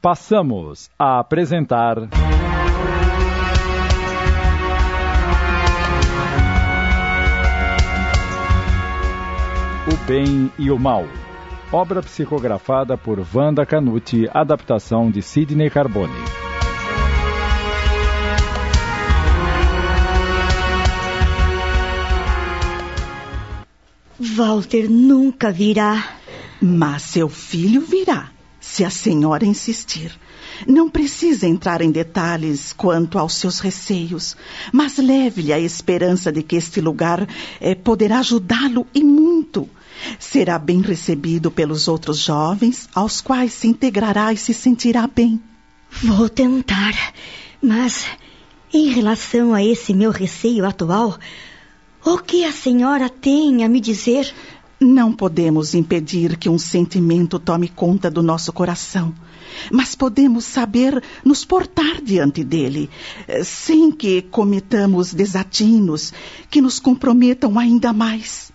Passamos a apresentar. O Bem e o Mal. Obra psicografada por Wanda Canuti, adaptação de Sidney Carbone. Walter nunca virá. Mas seu filho virá, se a senhora insistir. Não precisa entrar em detalhes quanto aos seus receios, mas leve-lhe a esperança de que este lugar eh, poderá ajudá-lo e muito. Será bem recebido pelos outros jovens, aos quais se integrará e se sentirá bem. Vou tentar, mas em relação a esse meu receio atual, o que a senhora tem a me dizer? Não podemos impedir que um sentimento tome conta do nosso coração, mas podemos saber nos portar diante dele, sem que cometamos desatinos que nos comprometam ainda mais.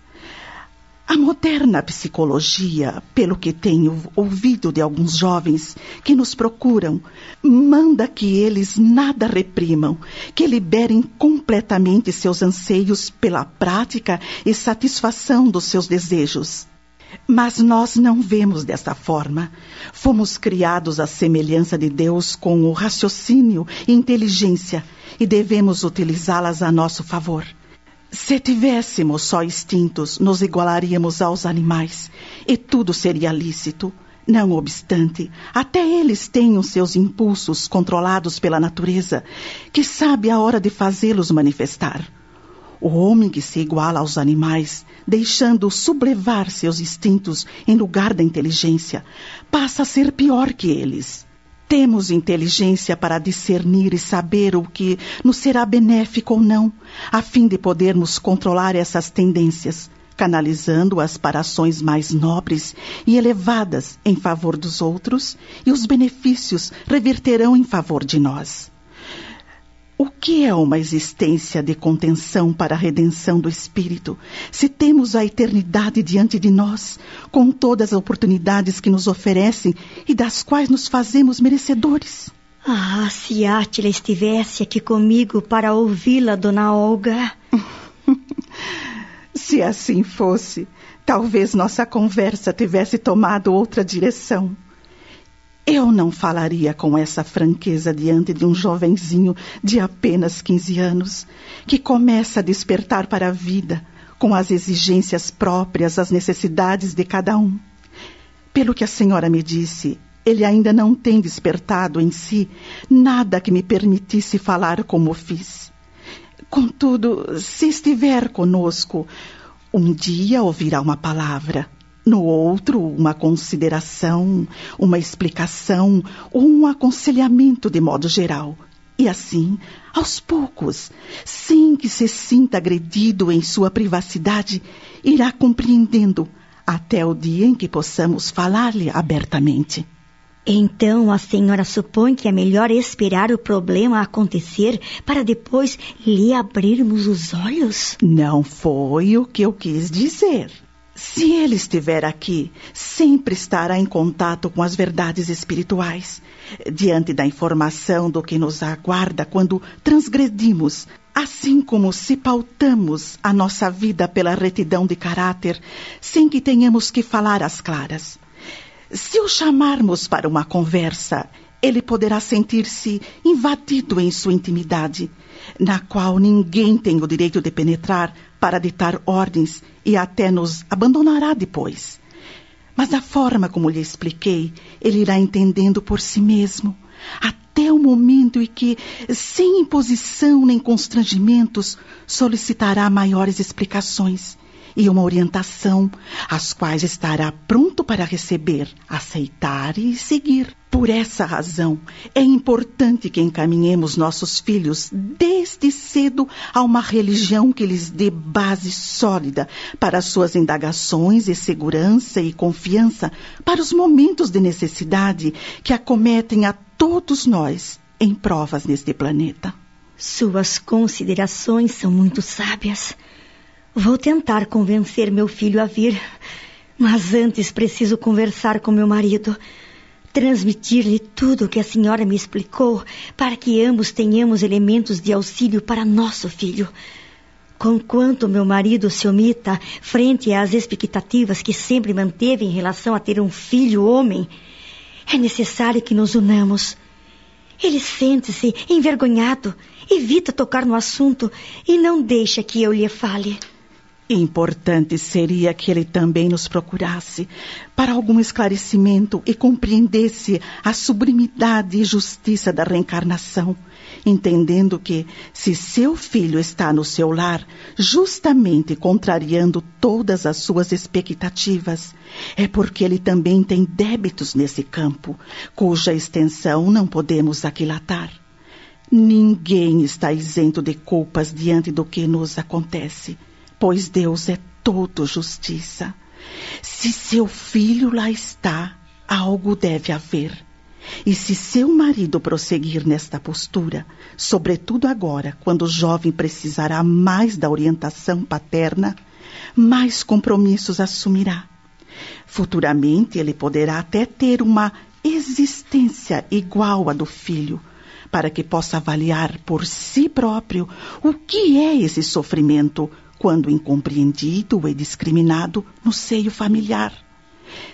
A moderna psicologia, pelo que tenho ouvido de alguns jovens que nos procuram, manda que eles nada reprimam, que liberem completamente seus anseios pela prática e satisfação dos seus desejos. Mas nós não vemos desta forma. Fomos criados à semelhança de Deus com o raciocínio e inteligência e devemos utilizá-las a nosso favor. Se tivéssemos só instintos, nos igualaríamos aos animais e tudo seria lícito. Não obstante, até eles têm os seus impulsos controlados pela natureza, que sabe a hora de fazê-los manifestar. O homem que se iguala aos animais, deixando sublevar seus instintos em lugar da inteligência, passa a ser pior que eles. Temos inteligência para discernir e saber o que nos será benéfico ou não, a fim de podermos controlar essas tendências, canalizando-as para ações mais nobres e elevadas em favor dos outros, e os benefícios reverterão em favor de nós. O que é uma existência de contenção para a redenção do espírito, se temos a eternidade diante de nós, com todas as oportunidades que nos oferecem e das quais nos fazemos merecedores? Ah, se Átila estivesse aqui comigo para ouvi-la, dona Olga. se assim fosse, talvez nossa conversa tivesse tomado outra direção. Eu não falaria com essa franqueza diante de um jovenzinho de apenas 15 anos, que começa a despertar para a vida com as exigências próprias, as necessidades de cada um. Pelo que a senhora me disse, ele ainda não tem despertado em si nada que me permitisse falar como fiz. Contudo, se estiver conosco, um dia ouvirá uma palavra, no outro, uma consideração, uma explicação ou um aconselhamento de modo geral. E assim, aos poucos, sem que se sinta agredido em sua privacidade, irá compreendendo até o dia em que possamos falar-lhe abertamente. Então a senhora supõe que é melhor esperar o problema acontecer para depois lhe abrirmos os olhos? Não foi o que eu quis dizer. Se ele estiver aqui, sempre estará em contato com as verdades espirituais, diante da informação do que nos aguarda quando transgredimos, assim como se pautamos a nossa vida pela retidão de caráter, sem que tenhamos que falar às claras. Se o chamarmos para uma conversa, ele poderá sentir-se invadido em sua intimidade, na qual ninguém tem o direito de penetrar para ditar ordens e até nos abandonará depois. Mas da forma como lhe expliquei, ele irá entendendo por si mesmo, até o momento em que, sem imposição nem constrangimentos, solicitará maiores explicações e uma orientação, as quais estará pronto para receber, aceitar e seguir. Por essa razão, é importante que encaminhemos nossos filhos desde cedo a uma religião que lhes dê base sólida para suas indagações e segurança e confiança para os momentos de necessidade que acometem a todos nós em provas neste planeta. Suas considerações são muito sábias. Vou tentar convencer meu filho a vir, mas antes preciso conversar com meu marido. transmitir-lhe tudo o que a senhora me explicou, para que ambos tenhamos elementos de auxílio para nosso filho. Conquanto meu marido se omita frente às expectativas que sempre manteve em relação a ter um filho homem, é necessário que nos unamos. Ele sente-se envergonhado, evita tocar no assunto e não deixa que eu lhe fale. Importante seria que ele também nos procurasse para algum esclarecimento e compreendesse a sublimidade e justiça da reencarnação, entendendo que, se seu filho está no seu lar, justamente contrariando todas as suas expectativas, é porque ele também tem débitos nesse campo, cuja extensão não podemos aquilatar. Ninguém está isento de culpas diante do que nos acontece pois Deus é todo justiça. Se seu filho lá está, algo deve haver. E se seu marido prosseguir nesta postura, sobretudo agora, quando o jovem precisará mais da orientação paterna, mais compromissos assumirá. Futuramente ele poderá até ter uma existência igual à do filho, para que possa avaliar por si próprio o que é esse sofrimento quando incompreendido e discriminado no seio familiar.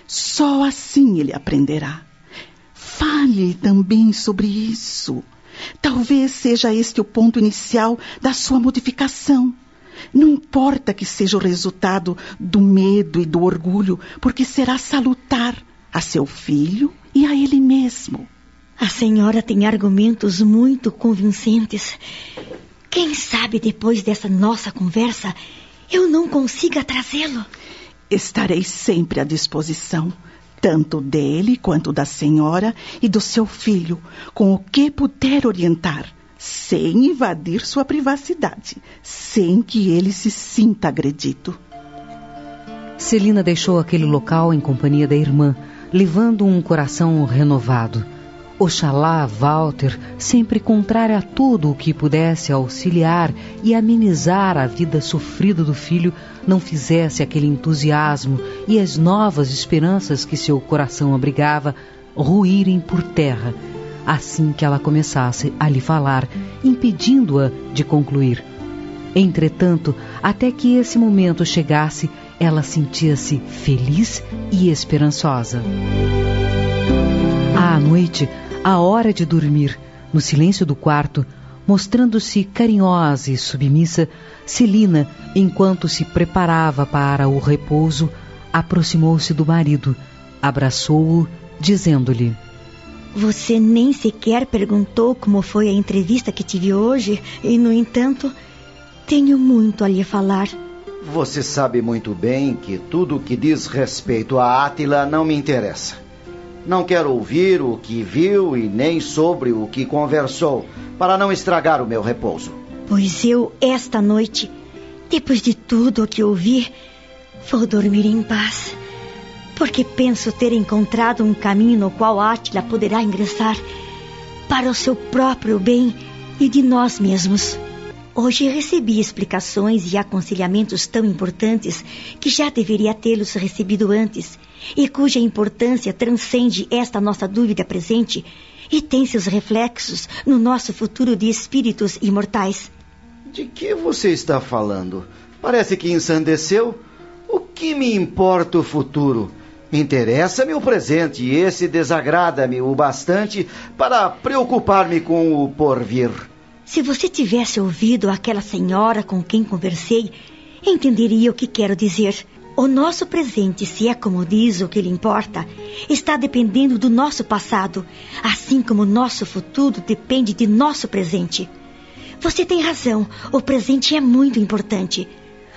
Só assim ele aprenderá. Fale também sobre isso. Talvez seja este o ponto inicial da sua modificação. Não importa que seja o resultado do medo e do orgulho, porque será salutar a seu filho e a ele mesmo. A senhora tem argumentos muito convincentes. Quem sabe depois dessa nossa conversa eu não consiga trazê-lo? Estarei sempre à disposição, tanto dele quanto da senhora e do seu filho, com o que puder orientar, sem invadir sua privacidade, sem que ele se sinta agredido. Celina deixou aquele local em companhia da irmã, levando um coração renovado. Oxalá Walter, sempre contrário a tudo o que pudesse auxiliar e amenizar a vida sofrida do filho, não fizesse aquele entusiasmo e as novas esperanças que seu coração abrigava ruírem por terra, assim que ela começasse a lhe falar, impedindo-a de concluir. Entretanto, até que esse momento chegasse, ela sentia-se feliz e esperançosa. À noite, à hora de dormir, no silêncio do quarto, mostrando-se carinhosa e submissa, Celina, enquanto se preparava para o repouso, aproximou-se do marido, abraçou-o, dizendo-lhe: Você nem sequer perguntou como foi a entrevista que tive hoje, e, no entanto, tenho muito a lhe falar. Você sabe muito bem que tudo o que diz respeito a Átila não me interessa. Não quero ouvir o que viu e nem sobre o que conversou, para não estragar o meu repouso. Pois eu, esta noite, depois de tudo o que ouvi, vou dormir em paz. Porque penso ter encontrado um caminho no qual Átila poderá ingressar para o seu próprio bem e de nós mesmos. Hoje recebi explicações e aconselhamentos tão importantes que já deveria tê-los recebido antes e cuja importância transcende esta nossa dúvida presente e tem seus reflexos no nosso futuro de espíritos imortais. De que você está falando? Parece que ensandeceu. O que me importa o futuro? Interessa-me o presente e esse desagrada-me o bastante para preocupar-me com o porvir. Se você tivesse ouvido aquela senhora com quem conversei, entenderia o que quero dizer. O nosso presente, se é como diz o que lhe importa, está dependendo do nosso passado, assim como o nosso futuro depende de nosso presente. Você tem razão, o presente é muito importante.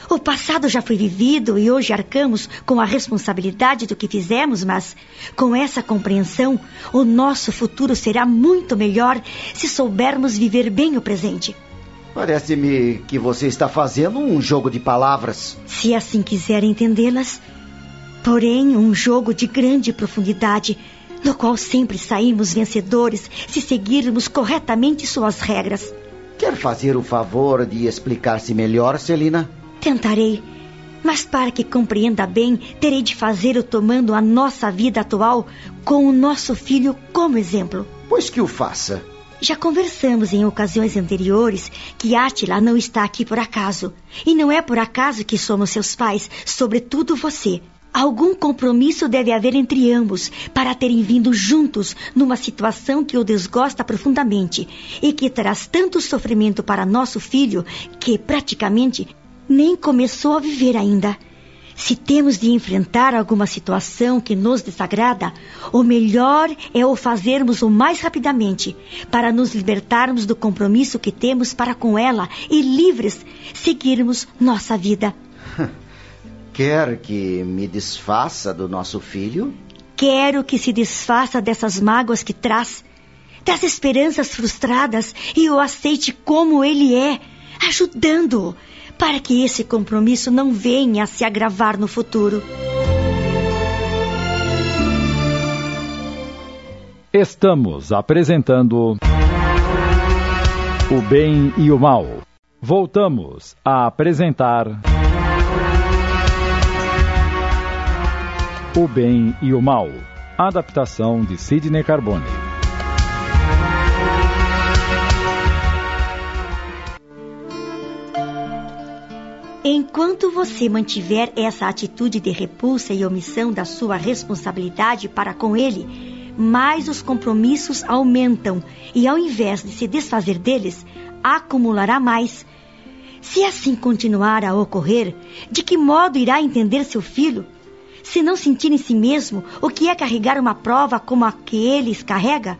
O passado já foi vivido e hoje arcamos com a responsabilidade do que fizemos, mas com essa compreensão, o nosso futuro será muito melhor se soubermos viver bem o presente. Parece-me que você está fazendo um jogo de palavras. Se assim quiser entendê-las. Porém, um jogo de grande profundidade, no qual sempre saímos vencedores se seguirmos corretamente suas regras. Quer fazer o favor de explicar-se melhor, Celina? Tentarei. Mas para que compreenda bem, terei de fazê-lo tomando a nossa vida atual com o nosso filho como exemplo. Pois que o faça. Já conversamos em ocasiões anteriores que Átila não está aqui por acaso. E não é por acaso que somos seus pais, sobretudo você. Algum compromisso deve haver entre ambos para terem vindo juntos numa situação que o desgosta profundamente e que traz tanto sofrimento para nosso filho que praticamente nem começou a viver ainda. Se temos de enfrentar alguma situação que nos desagrada, o melhor é o fazermos o mais rapidamente, para nos libertarmos do compromisso que temos para com ela e livres seguirmos nossa vida. Quer que me desfaça do nosso filho? Quero que se desfaça dessas mágoas que traz, das esperanças frustradas e o aceite como ele é, ajudando-o, para que esse compromisso não venha a se agravar no futuro. Estamos apresentando O Bem e o Mal. Voltamos a apresentar. O Bem e o Mal. Adaptação de Sidney Carbone. Enquanto você mantiver essa atitude de repulsa e omissão da sua responsabilidade para com ele, mais os compromissos aumentam e, ao invés de se desfazer deles, acumulará mais. Se assim continuar a ocorrer, de que modo irá entender seu filho? se não sentir em si mesmo o que é carregar uma prova como a que eles carrega?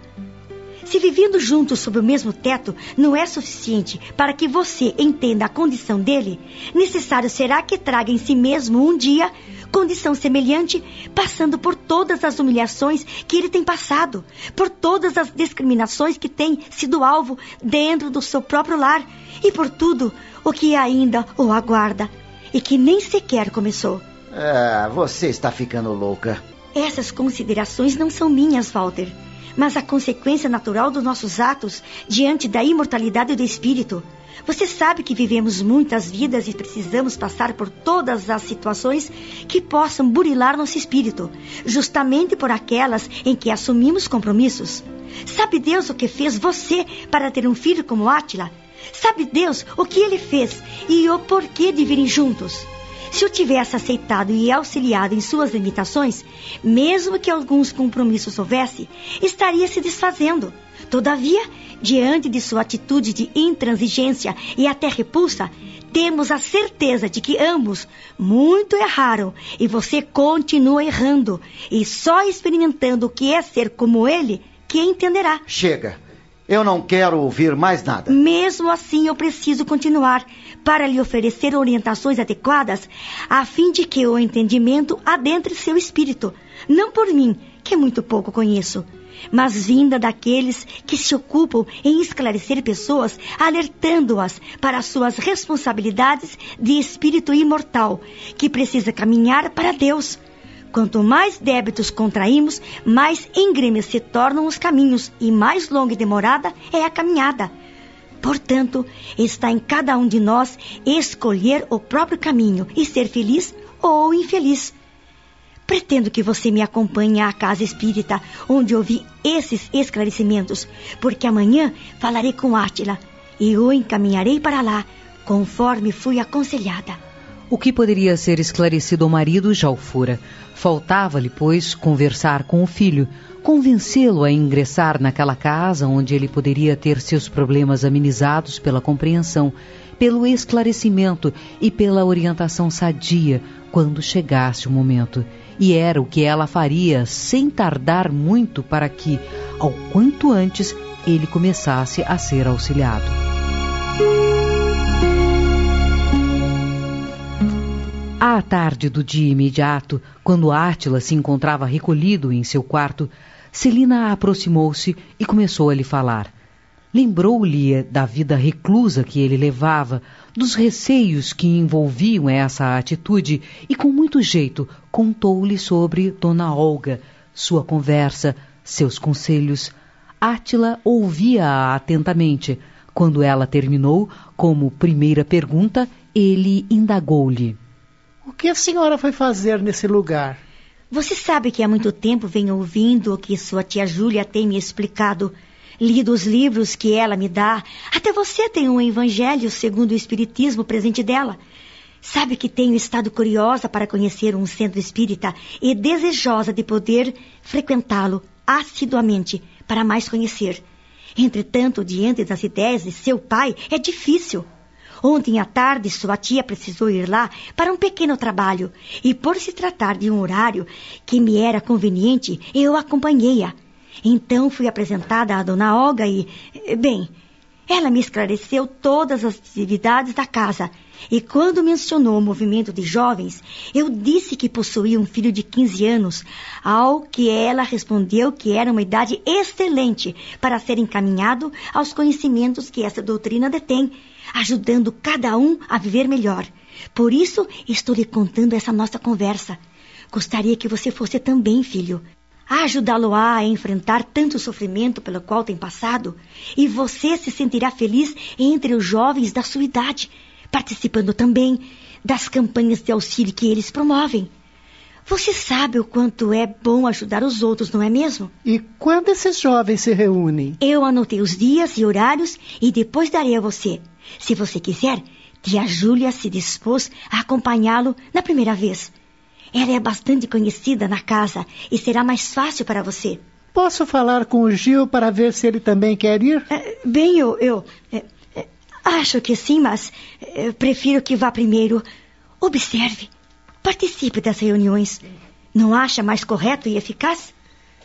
Se vivendo juntos sob o mesmo teto não é suficiente para que você entenda a condição dele, necessário será que traga em si mesmo um dia condição semelhante, passando por todas as humilhações que ele tem passado, por todas as discriminações que tem sido alvo dentro do seu próprio lar e por tudo o que ainda o aguarda e que nem sequer começou. Ah, você está ficando louca. Essas considerações não são minhas, Walter, mas a consequência natural dos nossos atos diante da imortalidade do espírito. Você sabe que vivemos muitas vidas e precisamos passar por todas as situações que possam burilar nosso espírito, justamente por aquelas em que assumimos compromissos. Sabe Deus o que fez você para ter um filho como Átila? Sabe Deus o que ele fez e o porquê de virem juntos? Se eu tivesse aceitado e auxiliado em suas limitações, mesmo que alguns compromissos houvesse, estaria se desfazendo. Todavia, diante de sua atitude de intransigência e até repulsa, temos a certeza de que ambos muito erraram e você continua errando e só experimentando o que é ser como ele que entenderá. Chega. Eu não quero ouvir mais nada. Mesmo assim, eu preciso continuar para lhe oferecer orientações adequadas, a fim de que o entendimento adentre seu espírito, não por mim, que muito pouco conheço, mas vinda daqueles que se ocupam em esclarecer pessoas, alertando-as para suas responsabilidades de espírito imortal, que precisa caminhar para Deus Quanto mais débitos contraímos, mais íngremes se tornam os caminhos e mais longa e demorada é a caminhada. Portanto, está em cada um de nós escolher o próprio caminho e ser feliz ou infeliz. Pretendo que você me acompanhe à casa espírita, onde ouvi esses esclarecimentos, porque amanhã falarei com Átila e o encaminharei para lá, conforme fui aconselhada. O que poderia ser esclarecido ao marido já o fora. Faltava-lhe, pois, conversar com o filho, convencê-lo a ingressar naquela casa onde ele poderia ter seus problemas amenizados pela compreensão, pelo esclarecimento e pela orientação sadia quando chegasse o momento. E era o que ela faria sem tardar muito para que, ao quanto antes, ele começasse a ser auxiliado. À tarde do dia imediato, quando Átila se encontrava recolhido em seu quarto, Celina aproximou-se e começou a lhe falar. Lembrou-lhe da vida reclusa que ele levava, dos receios que envolviam essa atitude e, com muito jeito, contou-lhe sobre Dona Olga, sua conversa, seus conselhos. Átila ouvia-a atentamente. Quando ela terminou, como primeira pergunta, ele indagou-lhe. O que a senhora foi fazer nesse lugar? Você sabe que há muito tempo venho ouvindo o que sua tia Júlia tem me explicado. Lido os livros que ela me dá. Até você tem um evangelho segundo o Espiritismo presente dela. Sabe que tenho estado curiosa para conhecer um centro espírita e desejosa de poder frequentá-lo assiduamente para mais conhecer. Entretanto, diante das ideias de seu pai, é difícil. Ontem à tarde, sua tia precisou ir lá para um pequeno trabalho. E, por se tratar de um horário que me era conveniente, eu acompanhei-a. Então fui apresentada à dona Olga e, bem, ela me esclareceu todas as atividades da casa. E quando mencionou o movimento de jovens, eu disse que possuía um filho de 15 anos, ao que ela respondeu que era uma idade excelente para ser encaminhado aos conhecimentos que essa doutrina detém, ajudando cada um a viver melhor. Por isso, estou lhe contando essa nossa conversa. Gostaria que você fosse também, filho. Ajudá-lo-á a enfrentar tanto sofrimento pelo qual tem passado, e você se sentirá feliz entre os jovens da sua idade participando também das campanhas de auxílio que eles promovem. Você sabe o quanto é bom ajudar os outros, não é mesmo? E quando esses jovens se reúnem? Eu anotei os dias e horários e depois darei a você. Se você quiser, tia Júlia se dispôs a acompanhá-lo na primeira vez. Ela é bastante conhecida na casa e será mais fácil para você. Posso falar com o Gil para ver se ele também quer ir? É, bem, eu, eu, é, Acho que sim, mas eh, prefiro que vá primeiro. Observe. Participe das reuniões. Não acha mais correto e eficaz?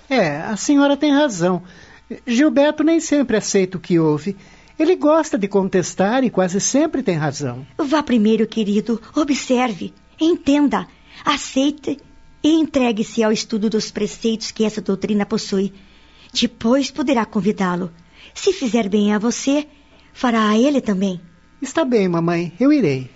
É, a senhora tem razão. Gilberto nem sempre aceita o que ouve. Ele gosta de contestar e quase sempre tem razão. Vá primeiro, querido. Observe. Entenda. Aceite e entregue-se ao estudo dos preceitos que essa doutrina possui. Depois poderá convidá-lo. Se fizer bem a você, fará a ele também. Está bem, mamãe, eu irei.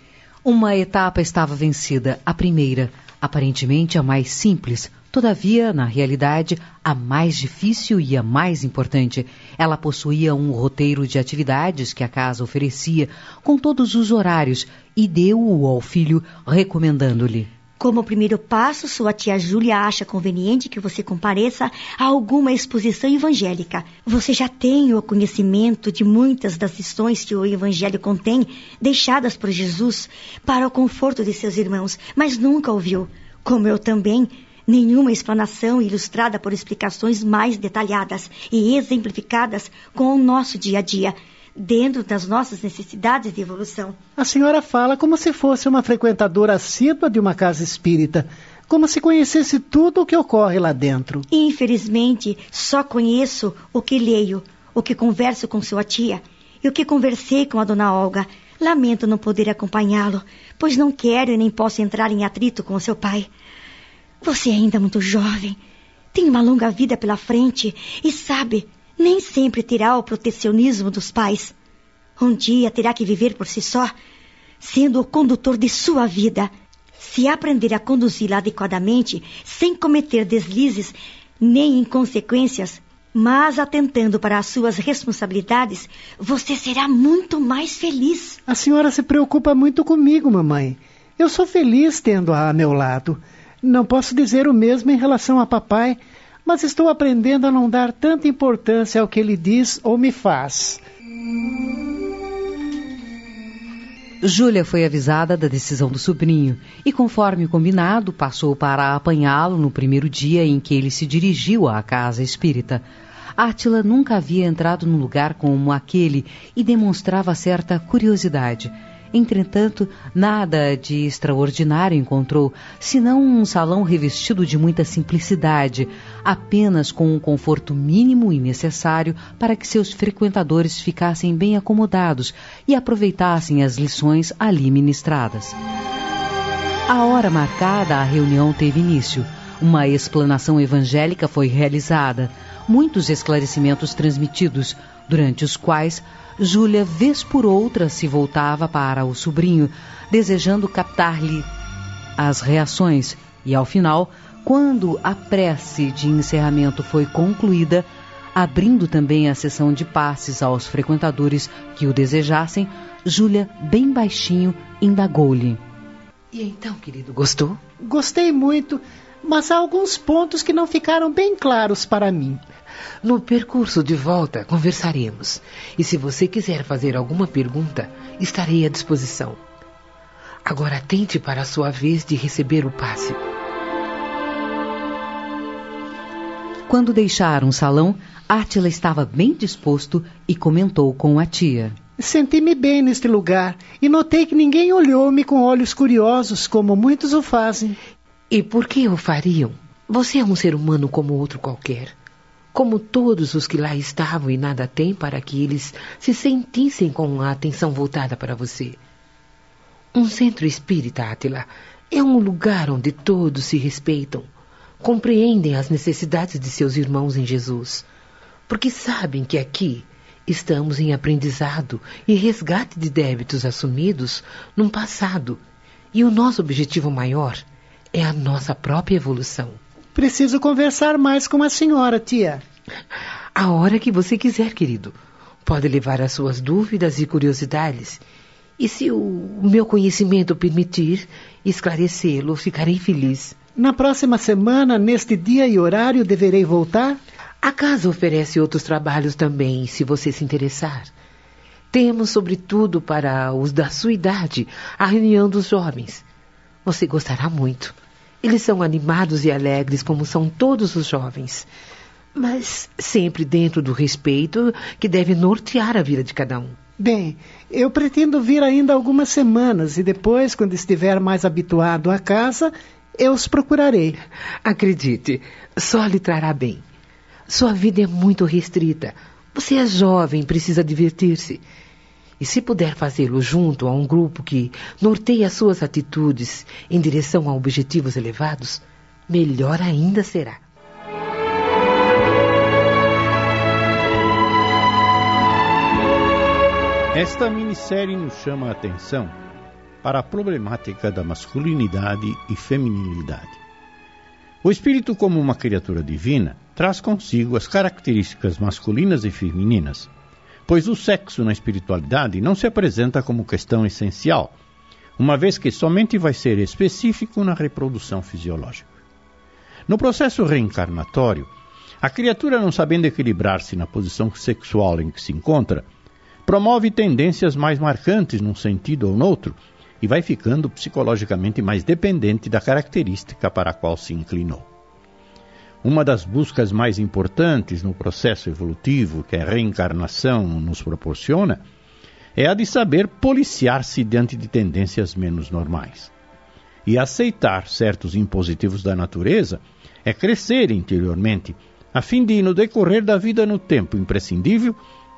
Uma etapa estava vencida, a primeira, aparentemente a mais simples, todavia, na realidade, a mais difícil e a mais importante. Ela possuía um roteiro de atividades que a casa oferecia, com todos os horários, e deu-o ao filho, recomendando-lhe. Como primeiro passo, sua tia Júlia acha conveniente que você compareça a alguma exposição evangélica. Você já tem o conhecimento de muitas das lições que o Evangelho contém, deixadas por Jesus para o conforto de seus irmãos, mas nunca ouviu, como eu também, nenhuma explanação ilustrada por explicações mais detalhadas e exemplificadas com o nosso dia a dia dentro das nossas necessidades de evolução. A senhora fala como se fosse uma frequentadora assídua de uma casa espírita, como se conhecesse tudo o que ocorre lá dentro. Infelizmente, só conheço o que leio, o que converso com sua tia e o que conversei com a dona Olga. Lamento não poder acompanhá-lo, pois não quero e nem posso entrar em atrito com seu pai. Você é ainda muito jovem, tem uma longa vida pela frente e sabe nem sempre terá o protecionismo dos pais. Um dia terá que viver por si só, sendo o condutor de sua vida. Se aprender a conduzi-la adequadamente, sem cometer deslizes nem inconsequências, mas atentando para as suas responsabilidades, você será muito mais feliz. A senhora se preocupa muito comigo, mamãe. Eu sou feliz tendo-a a meu lado. Não posso dizer o mesmo em relação a papai mas estou aprendendo a não dar tanta importância ao que ele diz ou me faz. Júlia foi avisada da decisão do sobrinho e, conforme combinado, passou para apanhá-lo no primeiro dia em que ele se dirigiu à casa espírita. Átila nunca havia entrado num lugar como aquele e demonstrava certa curiosidade. Entretanto, nada de extraordinário encontrou, senão um salão revestido de muita simplicidade, apenas com um conforto mínimo e necessário para que seus frequentadores ficassem bem acomodados e aproveitassem as lições ali ministradas. A hora marcada, a reunião teve início. Uma explanação evangélica foi realizada, muitos esclarecimentos transmitidos, durante os quais Júlia, vez por outra, se voltava para o sobrinho, desejando captar-lhe as reações, e ao final, quando a prece de encerramento foi concluída, abrindo também a sessão de passes aos frequentadores que o desejassem, Júlia, bem baixinho, indagou-lhe. E então, querido, gostou? Gostei muito, mas há alguns pontos que não ficaram bem claros para mim. No percurso de volta, conversaremos. E se você quiser fazer alguma pergunta, estarei à disposição. Agora tente para a sua vez de receber o passe. Quando deixaram o salão, Átila estava bem disposto e comentou com a tia. Senti-me bem neste lugar e notei que ninguém olhou-me com olhos curiosos, como muitos o fazem. E por que o fariam? Você é um ser humano como outro qualquer. Como todos os que lá estavam e nada têm para que eles se sentissem com a atenção voltada para você. Um centro espírita, Átila, é um lugar onde todos se respeitam, compreendem as necessidades de seus irmãos em Jesus, porque sabem que aqui estamos em aprendizado e resgate de débitos assumidos num passado, e o nosso objetivo maior é a nossa própria evolução. Preciso conversar mais com a senhora, tia. A hora que você quiser, querido. Pode levar as suas dúvidas e curiosidades e se o meu conhecimento permitir esclarecê-lo, ficarei feliz. Na próxima semana, neste dia e horário, deverei voltar? A casa oferece outros trabalhos também, se você se interessar. Temos, sobretudo, para os da sua idade, a reunião dos jovens. Você gostará muito. Eles são animados e alegres, como são todos os jovens. Mas sempre dentro do respeito que deve nortear a vida de cada um. Bem, eu pretendo vir ainda algumas semanas e depois, quando estiver mais habituado à casa, eu os procurarei. Acredite, só lhe trará bem. Sua vida é muito restrita. Você é jovem, precisa divertir-se. E se puder fazê-lo junto a um grupo que norteia suas atitudes em direção a objetivos elevados, melhor ainda será. Esta minissérie nos chama a atenção para a problemática da masculinidade e feminilidade. O espírito, como uma criatura divina, traz consigo as características masculinas e femininas, pois o sexo na espiritualidade não se apresenta como questão essencial, uma vez que somente vai ser específico na reprodução fisiológica. No processo reencarnatório, a criatura, não sabendo equilibrar-se na posição sexual em que se encontra, promove tendências mais marcantes num sentido ou noutro e vai ficando psicologicamente mais dependente da característica para a qual se inclinou. Uma das buscas mais importantes no processo evolutivo que a reencarnação nos proporciona é a de saber policiar-se diante de tendências menos normais. E aceitar certos impositivos da natureza é crescer interiormente, a fim de, no decorrer da vida no tempo imprescindível,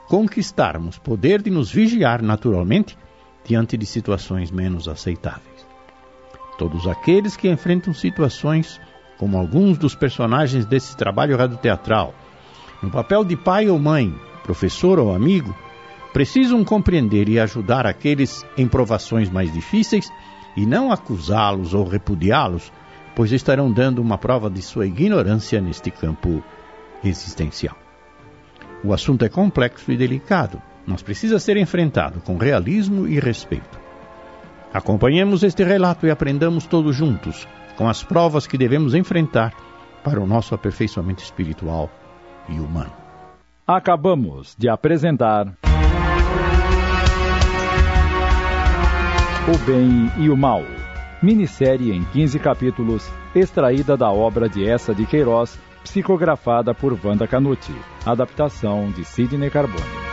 conquistarmos poder de nos vigiar naturalmente diante de situações menos aceitáveis. Todos aqueles que enfrentam situações como alguns dos personagens desse trabalho radioteatral, no papel de pai ou mãe, professor ou amigo, precisam compreender e ajudar aqueles em provações mais difíceis e não acusá-los ou repudiá-los, pois estarão dando uma prova de sua ignorância neste campo existencial. O assunto é complexo e delicado, mas precisa ser enfrentado com realismo e respeito. Acompanhemos este relato e aprendamos todos juntos com as provas que devemos enfrentar para o nosso aperfeiçoamento espiritual e humano. Acabamos de apresentar. O Bem e o Mal. Minissérie em 15 capítulos, extraída da obra de Essa de Queiroz psicografada por Wanda Canuti. Adaptação de Sidney Carbone.